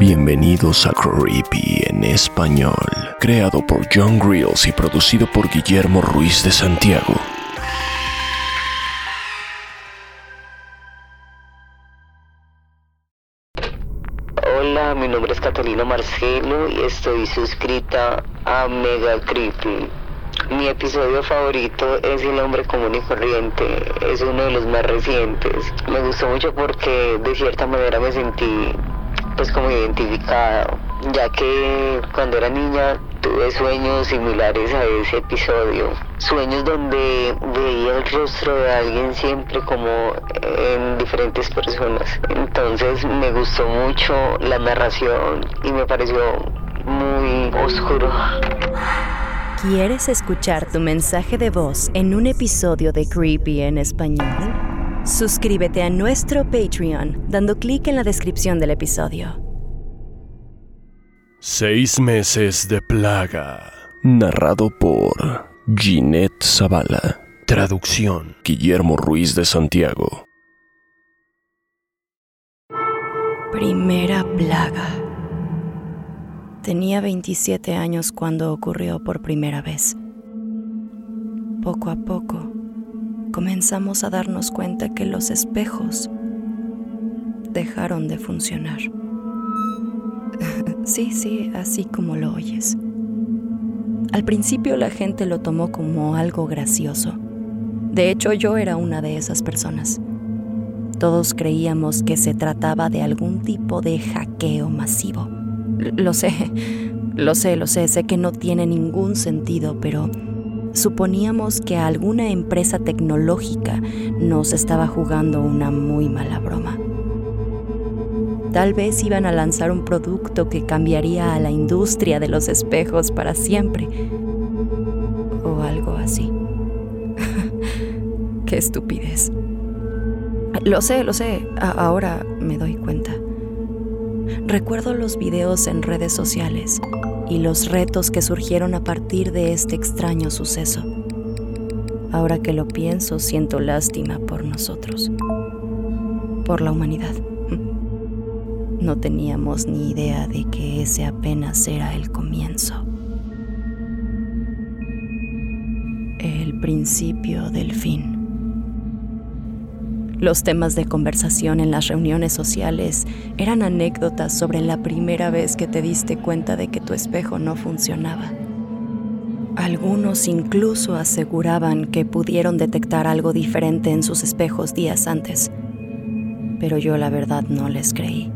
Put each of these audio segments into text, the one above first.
Bienvenidos a Creepy en español, creado por John Grills y producido por Guillermo Ruiz de Santiago. Hola, mi nombre es Catalina Marcelo y estoy suscrita a Mega Creepy. Mi episodio favorito es El hombre común y corriente, es uno de los más recientes. Me gustó mucho porque de cierta manera me sentí pues como identificado, ya que cuando era niña tuve sueños similares a ese episodio. Sueños donde veía el rostro de alguien siempre como en diferentes personas. Entonces me gustó mucho la narración y me pareció muy oscuro. ¿Quieres escuchar tu mensaje de voz en un episodio de Creepy en español? Suscríbete a nuestro Patreon dando clic en la descripción del episodio. Seis meses de plaga. Narrado por Ginette Zavala. Traducción Guillermo Ruiz de Santiago. Primera plaga. Tenía 27 años cuando ocurrió por primera vez. Poco a poco, comenzamos a darnos cuenta que los espejos dejaron de funcionar. sí, sí, así como lo oyes. Al principio la gente lo tomó como algo gracioso. De hecho, yo era una de esas personas. Todos creíamos que se trataba de algún tipo de hackeo masivo. Lo sé, lo sé, lo sé, sé que no tiene ningún sentido, pero suponíamos que alguna empresa tecnológica nos estaba jugando una muy mala broma. Tal vez iban a lanzar un producto que cambiaría a la industria de los espejos para siempre. O algo así. Qué estupidez. Lo sé, lo sé. Ahora me doy cuenta. Recuerdo los videos en redes sociales y los retos que surgieron a partir de este extraño suceso. Ahora que lo pienso, siento lástima por nosotros, por la humanidad. No teníamos ni idea de que ese apenas era el comienzo. El principio del fin. Los temas de conversación en las reuniones sociales eran anécdotas sobre la primera vez que te diste cuenta de que tu espejo no funcionaba. Algunos incluso aseguraban que pudieron detectar algo diferente en sus espejos días antes, pero yo la verdad no les creí.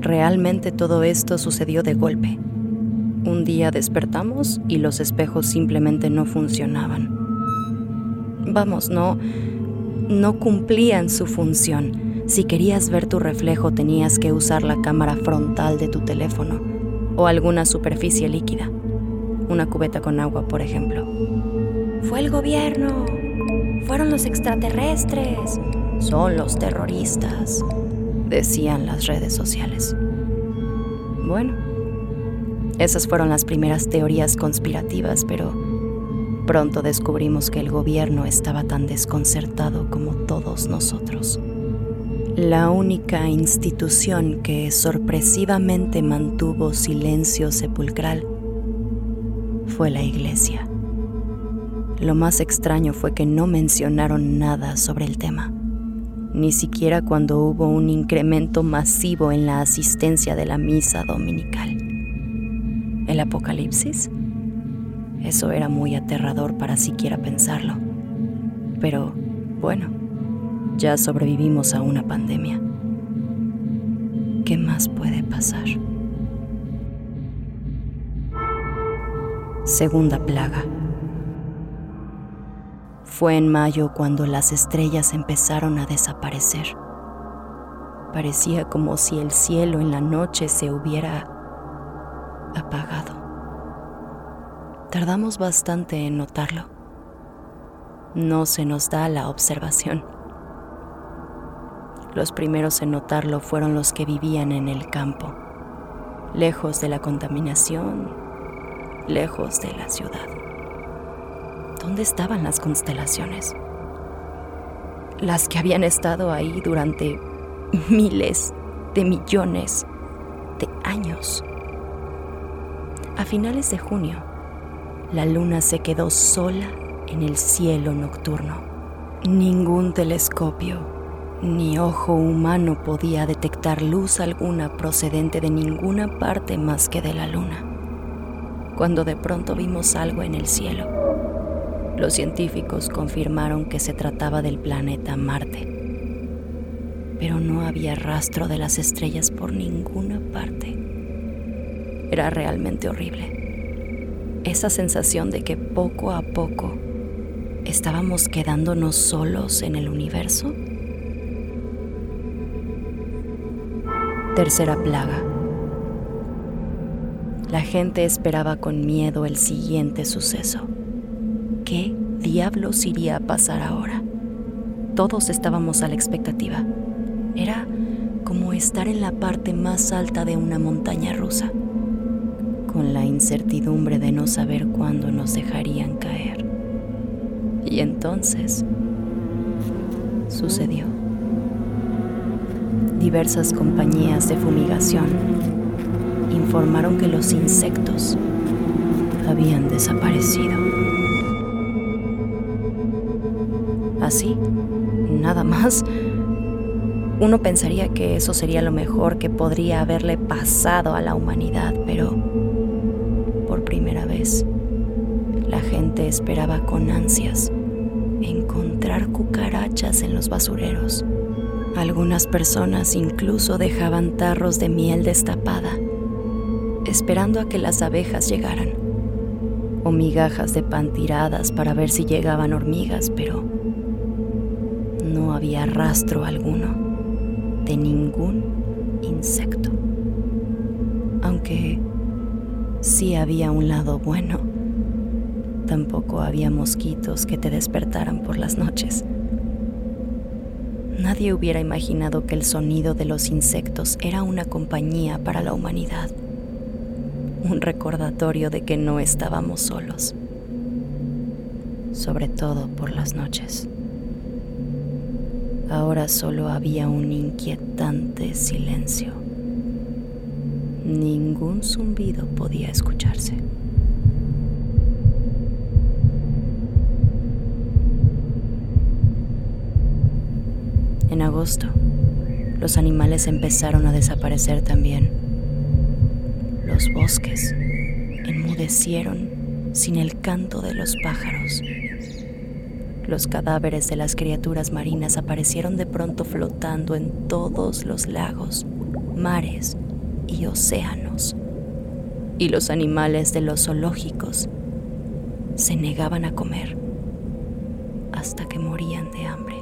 Realmente todo esto sucedió de golpe. Un día despertamos y los espejos simplemente no funcionaban. Vamos, no no cumplían su función. Si querías ver tu reflejo tenías que usar la cámara frontal de tu teléfono o alguna superficie líquida. Una cubeta con agua, por ejemplo. Fue el gobierno. Fueron los extraterrestres. Son los terroristas, decían las redes sociales. Bueno, esas fueron las primeras teorías conspirativas, pero Pronto descubrimos que el gobierno estaba tan desconcertado como todos nosotros. La única institución que sorpresivamente mantuvo silencio sepulcral fue la iglesia. Lo más extraño fue que no mencionaron nada sobre el tema. ni siquiera cuando hubo un incremento masivo en la asistencia de la misa dominical. ¿El apocalipsis? Eso era muy aterrador para siquiera pensarlo. Pero, bueno, ya sobrevivimos a una pandemia. ¿Qué más puede pasar? Segunda plaga. Fue en mayo cuando las estrellas empezaron a desaparecer. Parecía como si el cielo en la noche se hubiera apagado. Tardamos bastante en notarlo. No se nos da la observación. Los primeros en notarlo fueron los que vivían en el campo, lejos de la contaminación, lejos de la ciudad. ¿Dónde estaban las constelaciones? Las que habían estado ahí durante miles de millones de años. A finales de junio, la luna se quedó sola en el cielo nocturno. Ningún telescopio ni ojo humano podía detectar luz alguna procedente de ninguna parte más que de la luna. Cuando de pronto vimos algo en el cielo los científicos confirmaron que se trataba del planeta Marte, pero no había rastro de las estrellas por ninguna parte. Era realmente horrible. Esa sensación de que poco a poco estábamos quedándonos solos en el universo. Tercera plaga. La gente esperaba con miedo el siguiente suceso. ¿Qué diablos iría a pasar ahora? Todos estábamos a la expectativa. Era como estar en la parte más alta de una montaña rusa, de no saber cuándo nos dejarían caer. Y entonces sucedió. Diversas compañías de fumigación informaron que los insectos habían desaparecido. así, nada más, uno pensaría que eso sería lo mejor que podría haberle pasado a la humanidad, pero la gente esperaba con ansias encontrar cucarachas en los basureros. Algunas personas incluso dejaban tarros de miel destapada, esperando a que las abejas llegaran, o migajas de pan tiradas para ver si llegaban hormigas, pero no había rastro alguno de ningún insecto. Aunque sí había un lado bueno, tampoco había mosquitos que te despertaran por las noches. Nadie hubiera imaginado que el sonido de los insectos era una compañía para la humanidad, un recordatorio de que no estábamos solos, sobre todo por las noches. Ahora solo había un inquietante silencio. Ningún zumbido podía escucharse. En agosto, los animales empezaron a desaparecer también. Los bosques enmudecieron sin el canto de los pájaros los cadáveres de las criaturas marinas aparecieron de pronto flotando en todos los lagos, mares y océanos. Y los animales de los zoológicos se negaban a comer hasta que morían de hambre.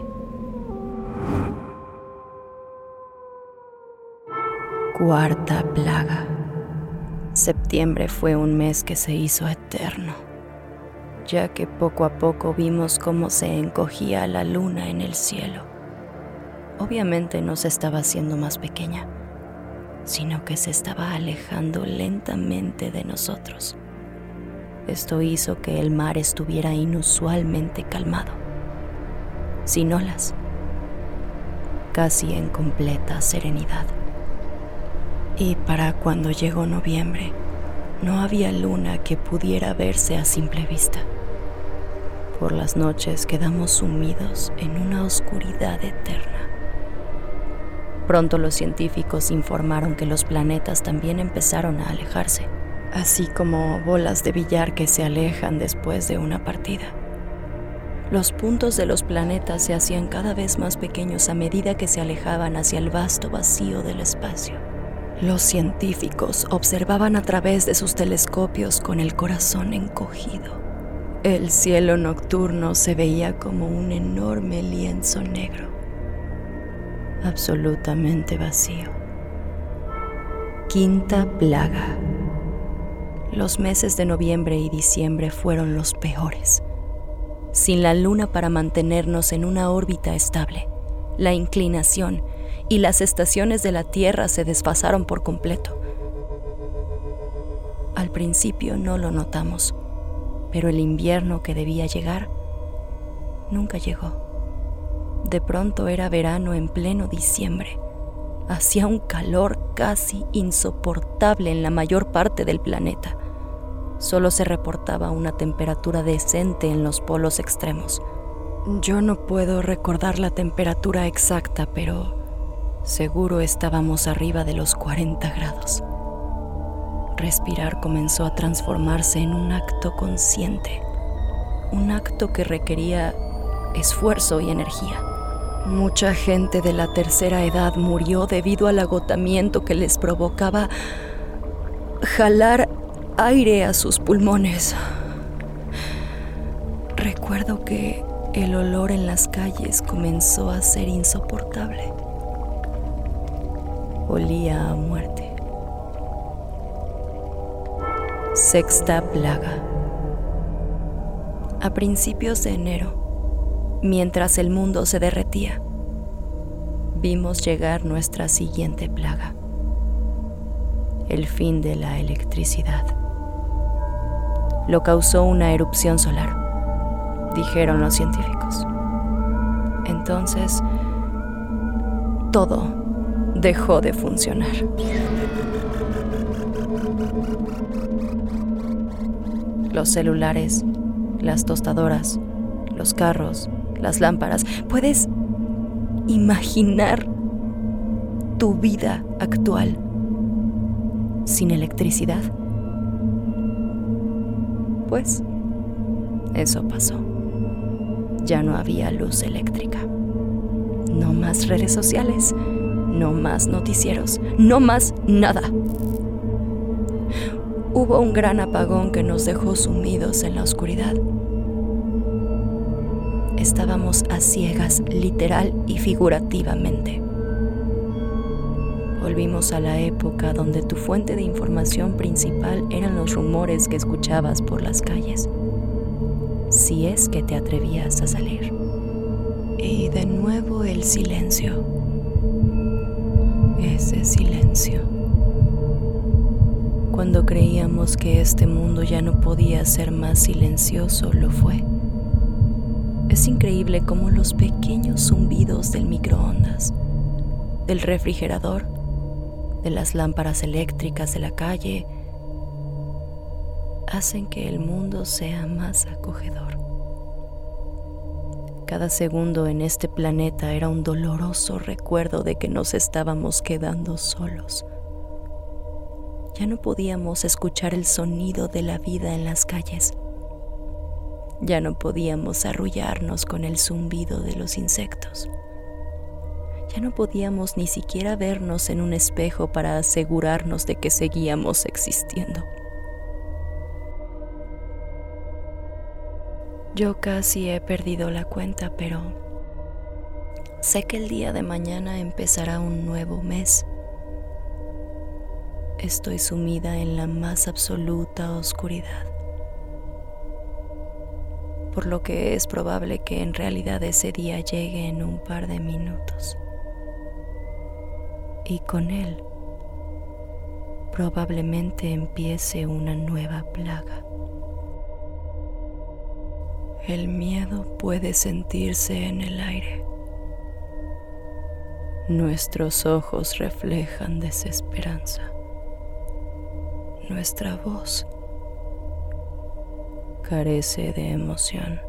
Cuarta plaga. Septiembre fue un mes que se hizo eterno ya que poco a poco vimos cómo se encogía la luna en el cielo. Obviamente no se estaba haciendo más pequeña, sino que se estaba alejando lentamente de nosotros. Esto hizo que el mar estuviera inusualmente calmado, sin olas, casi en completa serenidad. Y para cuando llegó noviembre, no había luna que pudiera verse a simple vista. Por las noches quedamos sumidos en una oscuridad eterna. Pronto los científicos informaron que los planetas también empezaron a alejarse, así como bolas de billar que se alejan después de una partida. Los puntos de los planetas se hacían cada vez más pequeños a medida que se alejaban hacia el vasto vacío del espacio. Los científicos observaban a través de sus telescopios con el corazón encogido. El cielo nocturno se veía como un enorme lienzo negro absolutamente vacío. Quinta plaga. Los meses de noviembre y diciembre fueron los peores. Sin la luna para mantenernos en una órbita estable, la inclinación y las estaciones de la Tierra se desfasaron por completo. Al principio no lo notamos, pero el invierno que debía llegar nunca llegó. De pronto era verano en pleno diciembre. Hacía un calor casi insoportable en la mayor parte del planeta. Solo se reportaba una temperatura decente en los polos extremos. Yo no puedo recordar la temperatura exacta, pero seguro estábamos arriba de los 40 grados. Respirar comenzó a transformarse en un acto consciente, un acto que requería esfuerzo y energía. Mucha gente de la tercera edad murió debido al agotamiento que les provocaba jalar aire a sus pulmones. Recuerdo que el olor en las calles comenzó a ser insoportable. Olía a muerte. Sexta plaga. A principios de enero, Mientras el mundo se derretía, vimos llegar nuestra siguiente plaga, el fin de la electricidad. Lo causó una erupción solar, dijeron los científicos. Entonces, todo dejó de funcionar. Los celulares, las tostadoras, los carros, las lámparas. ¿Puedes imaginar tu vida actual sin electricidad? Pues eso pasó. Ya no había luz eléctrica. No más redes sociales. No más noticieros. No más nada. Hubo un gran apagón que nos dejó sumidos en la oscuridad estábamos a ciegas literal y figurativamente. Volvimos a la época donde tu fuente de información principal eran los rumores que escuchabas por las calles, si es que te atrevías a salir. Y de nuevo el silencio, ese silencio. Cuando creíamos que este mundo ya no podía ser más silencioso, lo fue. Es increíble cómo los pequeños zumbidos del microondas, del refrigerador, de las lámparas eléctricas de la calle, hacen que el mundo sea más acogedor. Cada segundo en este planeta era un doloroso recuerdo de que nos estábamos quedando solos. Ya no podíamos escuchar el sonido de la vida en las calles ya no podíamos arrullarnos con el zumbido de los insectos. Ya no podíamos ni siquiera vernos en un espejo para asegurarnos de que seguíamos existiendo. Yo casi he perdido la cuenta, pero sé que el día de mañana empezará un nuevo mes. Estoy sumida en la más absoluta oscuridad por lo que es probable que en realidad ese día llegue en un par de minutos. Y con él probablemente empiece una nueva plaga. El miedo puede sentirse en el aire. Nuestros ojos reflejan desesperanza. Nuestra voz carece de emoción.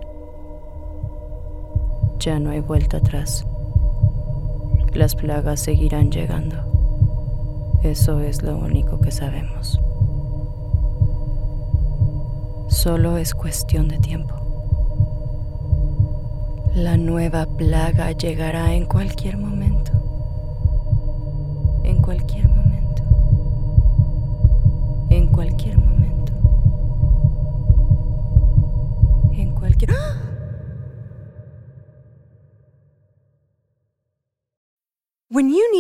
Ya no hay vuelta atrás. Las plagas seguirán llegando. Eso es lo único que sabemos. Solo es cuestión de tiempo. La nueva plaga llegará en cualquier momento. En cualquier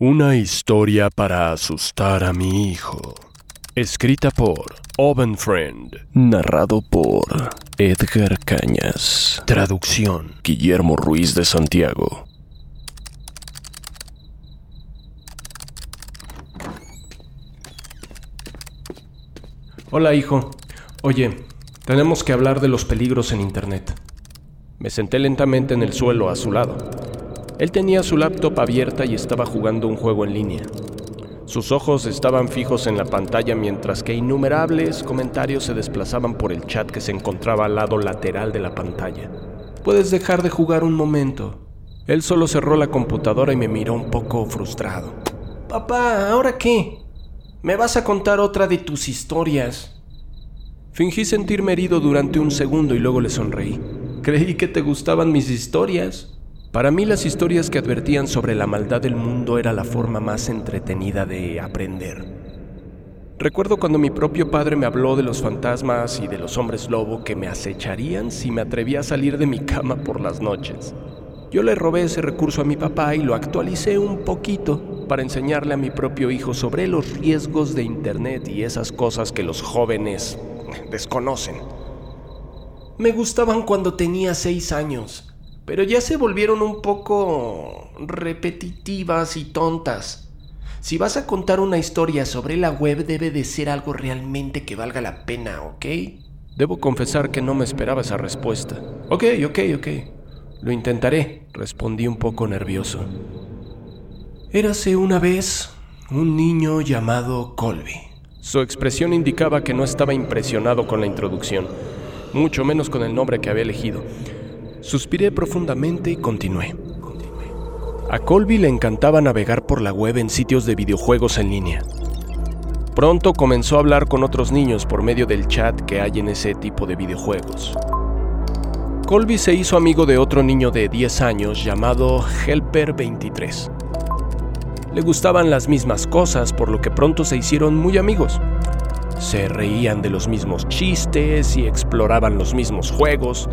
Una historia para asustar a mi hijo. Escrita por Oven Friend. Narrado por Edgar Cañas. Traducción Guillermo Ruiz de Santiago. Hola hijo. Oye, tenemos que hablar de los peligros en Internet. Me senté lentamente en el suelo a su lado. Él tenía su laptop abierta y estaba jugando un juego en línea. Sus ojos estaban fijos en la pantalla mientras que innumerables comentarios se desplazaban por el chat que se encontraba al lado lateral de la pantalla. Puedes dejar de jugar un momento. Él solo cerró la computadora y me miró un poco frustrado. Papá, ¿ahora qué? ¿Me vas a contar otra de tus historias? Fingí sentirme herido durante un segundo y luego le sonreí. Creí que te gustaban mis historias. Para mí las historias que advertían sobre la maldad del mundo era la forma más entretenida de aprender. Recuerdo cuando mi propio padre me habló de los fantasmas y de los hombres lobo que me acecharían si me atrevía a salir de mi cama por las noches. Yo le robé ese recurso a mi papá y lo actualicé un poquito para enseñarle a mi propio hijo sobre los riesgos de Internet y esas cosas que los jóvenes desconocen. Me gustaban cuando tenía seis años pero ya se volvieron un poco repetitivas y tontas. Si vas a contar una historia sobre la web debe de ser algo realmente que valga la pena, ¿ok? Debo confesar que no me esperaba esa respuesta. Ok, ok, ok. Lo intentaré, respondí un poco nervioso. Érase una vez un niño llamado Colby. Su expresión indicaba que no estaba impresionado con la introducción, mucho menos con el nombre que había elegido. Suspiré profundamente y continué. A Colby le encantaba navegar por la web en sitios de videojuegos en línea. Pronto comenzó a hablar con otros niños por medio del chat que hay en ese tipo de videojuegos. Colby se hizo amigo de otro niño de 10 años llamado Helper23. Le gustaban las mismas cosas, por lo que pronto se hicieron muy amigos. Se reían de los mismos chistes y exploraban los mismos juegos,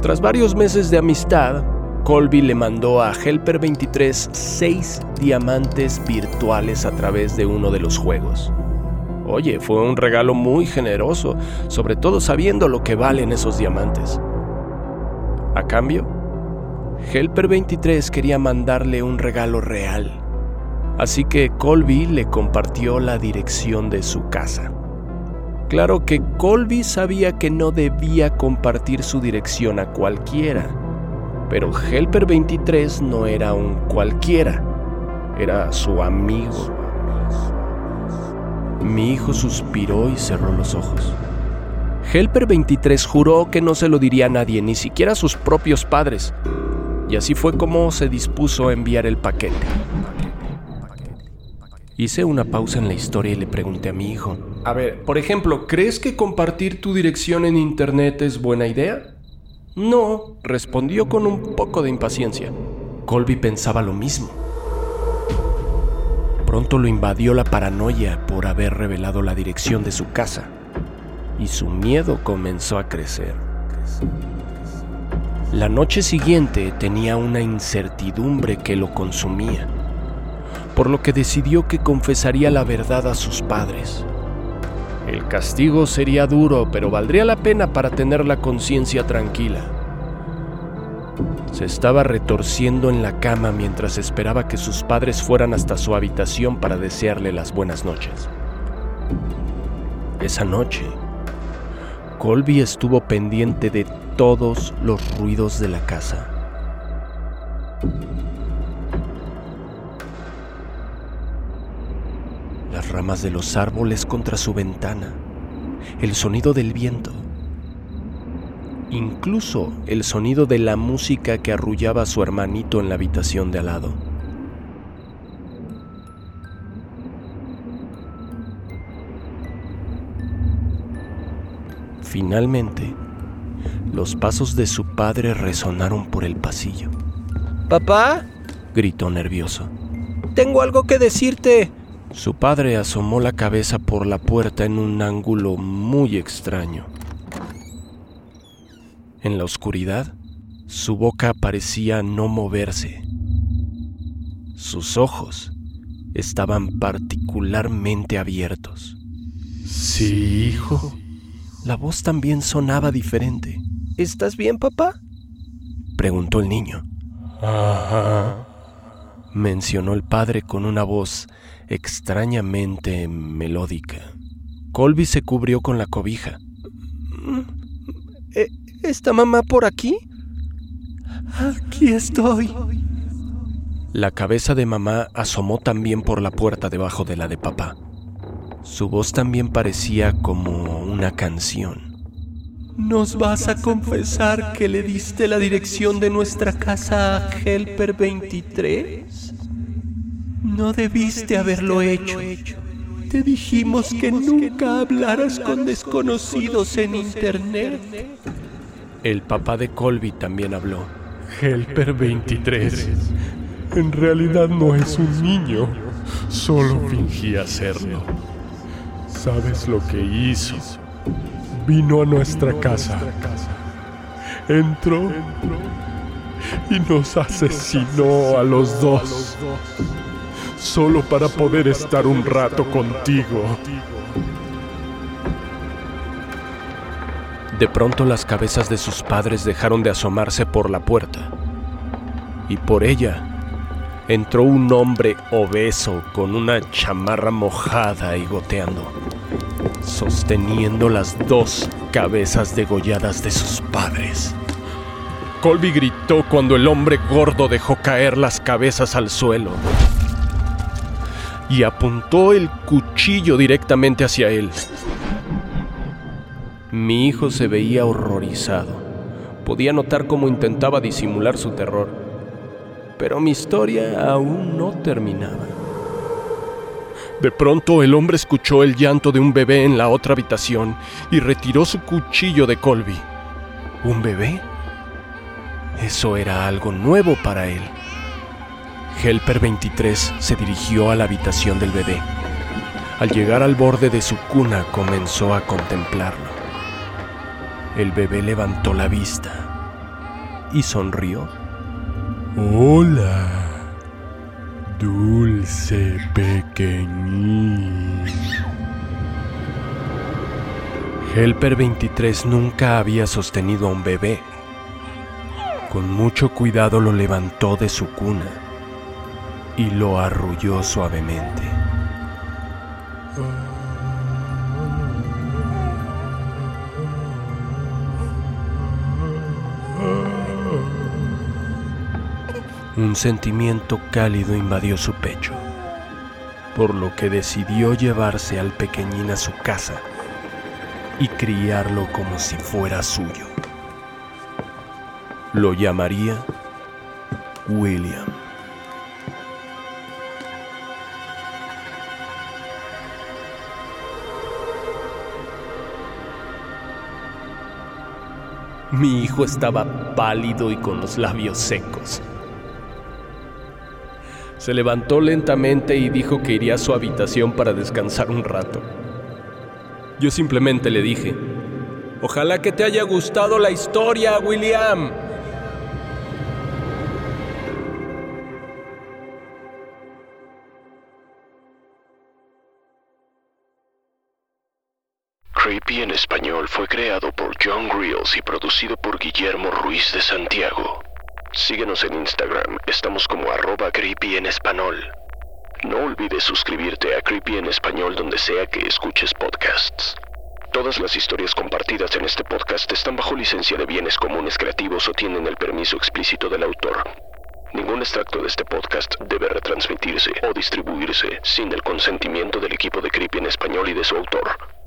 tras varios meses de amistad, Colby le mandó a Helper 23 seis diamantes virtuales a través de uno de los juegos. Oye, fue un regalo muy generoso, sobre todo sabiendo lo que valen esos diamantes. A cambio, Helper 23 quería mandarle un regalo real, así que Colby le compartió la dirección de su casa. Claro que Colby sabía que no debía compartir su dirección a cualquiera, pero Helper 23 no era un cualquiera, era su amigo. Mi hijo suspiró y cerró los ojos. Helper 23 juró que no se lo diría a nadie, ni siquiera a sus propios padres, y así fue como se dispuso a enviar el paquete. Hice una pausa en la historia y le pregunté a mi hijo. A ver, por ejemplo, ¿crees que compartir tu dirección en Internet es buena idea? No, respondió con un poco de impaciencia. Colby pensaba lo mismo. Pronto lo invadió la paranoia por haber revelado la dirección de su casa y su miedo comenzó a crecer. La noche siguiente tenía una incertidumbre que lo consumía por lo que decidió que confesaría la verdad a sus padres. El castigo sería duro, pero valdría la pena para tener la conciencia tranquila. Se estaba retorciendo en la cama mientras esperaba que sus padres fueran hasta su habitación para desearle las buenas noches. Esa noche, Colby estuvo pendiente de todos los ruidos de la casa. Ramas de los árboles contra su ventana, el sonido del viento, incluso el sonido de la música que arrullaba a su hermanito en la habitación de al lado. Finalmente, los pasos de su padre resonaron por el pasillo. ¿Papá? gritó nervioso. Tengo algo que decirte. Su padre asomó la cabeza por la puerta en un ángulo muy extraño. En la oscuridad, su boca parecía no moverse. Sus ojos estaban particularmente abiertos. Sí, hijo. La voz también sonaba diferente. ¿Estás bien, papá? Preguntó el niño. Ajá. Mencionó el padre con una voz extrañamente melódica. Colby se cubrió con la cobija. ¿E- ¿Está mamá por aquí? Aquí estoy. La cabeza de mamá asomó también por la puerta debajo de la de papá. Su voz también parecía como una canción. ¿Nos vas a confesar que le diste la dirección de nuestra casa a Helper 23? No debiste haberlo hecho. Te dijimos que nunca hablaras con desconocidos en internet. El papá de Colby también habló. Helper 23. En realidad no es un niño. Solo fingía serlo. ¿Sabes lo que hizo? Vino a nuestra casa. Entró y nos asesinó a los dos. Solo para poder estar un rato contigo. De pronto las cabezas de sus padres dejaron de asomarse por la puerta. Y por ella entró un hombre obeso con una chamarra mojada y goteando, sosteniendo las dos cabezas degolladas de sus padres. Colby gritó cuando el hombre gordo dejó caer las cabezas al suelo y apuntó el cuchillo directamente hacia él. Mi hijo se veía horrorizado. Podía notar cómo intentaba disimular su terror. Pero mi historia aún no terminaba. De pronto el hombre escuchó el llanto de un bebé en la otra habitación y retiró su cuchillo de Colby. ¿Un bebé? Eso era algo nuevo para él. Helper 23 se dirigió a la habitación del bebé. Al llegar al borde de su cuna comenzó a contemplarlo. El bebé levantó la vista y sonrió. Hola, dulce pequeñín. Helper 23 nunca había sostenido a un bebé. Con mucho cuidado lo levantó de su cuna y lo arrulló suavemente. Un sentimiento cálido invadió su pecho, por lo que decidió llevarse al pequeñín a su casa y criarlo como si fuera suyo. Lo llamaría William. Mi hijo estaba pálido y con los labios secos. Se levantó lentamente y dijo que iría a su habitación para descansar un rato. Yo simplemente le dije, ojalá que te haya gustado la historia, William. En español fue creado por John Grills y producido por Guillermo Ruiz de Santiago. Síguenos en Instagram, estamos como arroba creepy en español. No olvides suscribirte a Creepy en español donde sea que escuches podcasts. Todas las historias compartidas en este podcast están bajo licencia de bienes comunes creativos o tienen el permiso explícito del autor. Ningún extracto de este podcast debe retransmitirse o distribuirse sin el consentimiento del equipo de Creepy en español y de su autor.